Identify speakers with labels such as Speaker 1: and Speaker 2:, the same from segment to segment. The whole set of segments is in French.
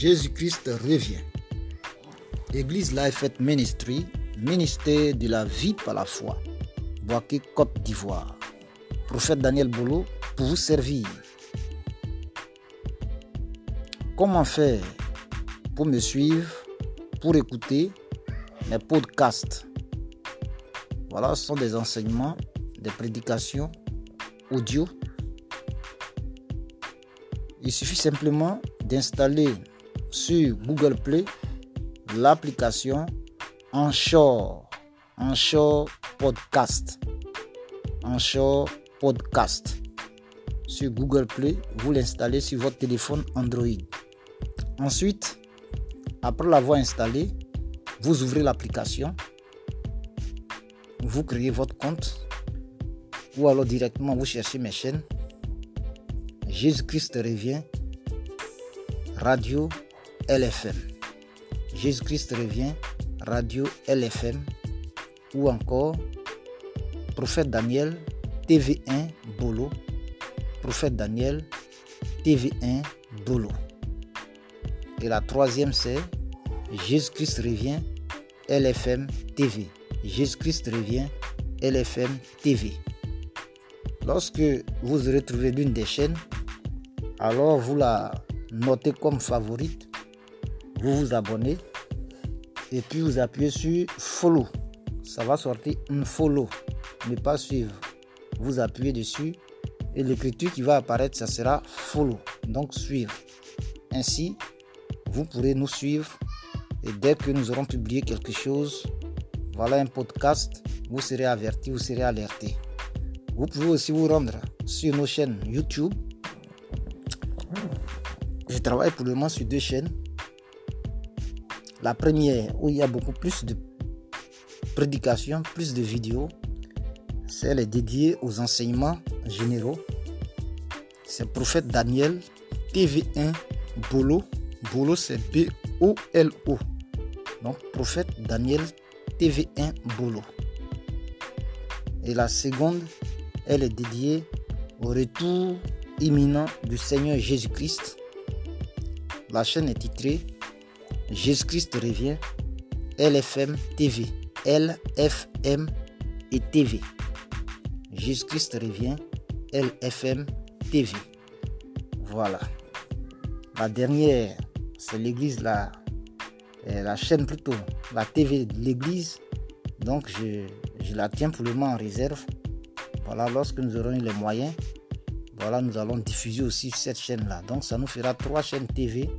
Speaker 1: Jésus-Christ revient. Église Life Ministry, ministère de la vie par la foi. Boaké, Côte d'Ivoire. Prophète Daniel Bolo pour vous servir. Comment faire pour me suivre, pour écouter mes podcasts? Voilà, ce sont des enseignements, des prédications audio. Il suffit simplement d'installer sur Google Play l'application Anchor, Anchor Podcast, Anchor Podcast. Sur Google Play, vous l'installez sur votre téléphone Android. Ensuite, après l'avoir installé, vous ouvrez l'application, vous créez votre compte ou alors directement vous cherchez mes chaînes. Jésus-Christ revient, Radio LFM. Jésus-Christ revient, Radio LFM ou encore Prophète Daniel, TV1 Bolo. Prophète Daniel, TV1 Bolo. Et la troisième, c'est Jésus-Christ revient, LFM TV. Jésus-Christ revient, LFM TV. Lorsque vous aurez trouvé l'une des chaînes, alors vous la notez comme favorite, vous vous abonnez et puis vous appuyez sur follow. Ça va sortir un follow, ne pas suivre. Vous appuyez dessus et l'écriture qui va apparaître, ça sera follow, donc suivre. Ainsi, vous pourrez nous suivre et dès que nous aurons publié quelque chose, voilà un podcast, vous serez averti, vous serez alerté. Vous pouvez aussi vous rendre sur nos chaînes YouTube. Je travaille pour le moment sur deux chaînes. La première, où il y a beaucoup plus de prédications, plus de vidéos, celle est dédiée aux enseignements généraux. C'est Prophète Daniel, TV1 Bolo Bolo, c'est B-O-L-O. Donc, prophète Daniel TV1 Bolo. Et la seconde, elle est dédiée au retour imminent du Seigneur Jésus-Christ. La chaîne est titrée Jésus-Christ revient, LFM TV. LFM et TV. Jésus-Christ revient, LFM TV. Voilà. La dernière, c'est l'église, la, la chaîne plutôt, la TV de l'église. Donc je, je, la tiens pour le moment en réserve. Voilà, lorsque nous aurons les moyens, voilà, nous allons diffuser aussi cette chaîne-là. Donc ça nous fera trois chaînes TV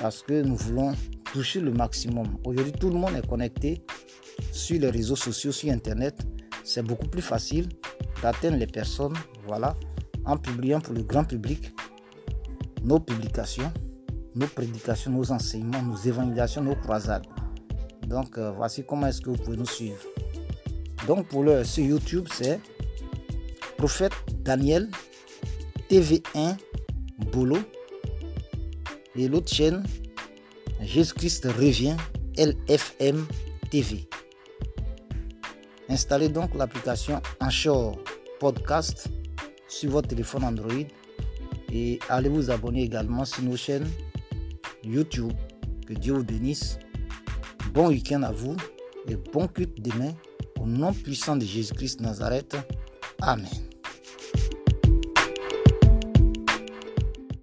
Speaker 1: parce que nous voulons toucher le maximum. Aujourd'hui, tout le monde est connecté sur les réseaux sociaux, sur Internet. C'est beaucoup plus facile d'atteindre les personnes, voilà, en publiant pour le grand public nos publications, nos prédications, nos enseignements, nos évangélisations, nos croisades. Donc euh, voici comment est-ce que vous pouvez nous suivre. Donc pour le sur YouTube, c'est Prophète Daniel TV1 Bolo et l'autre chaîne Jésus-Christ revient LFM TV. Installez donc l'application Anchor Podcast sur votre téléphone Android et allez vous abonner également sur nos chaînes YouTube. Que Dieu vous bénisse. Bon week-end à vous et bon culte demain au nom puissant de Jésus-Christ Nazareth. Amen.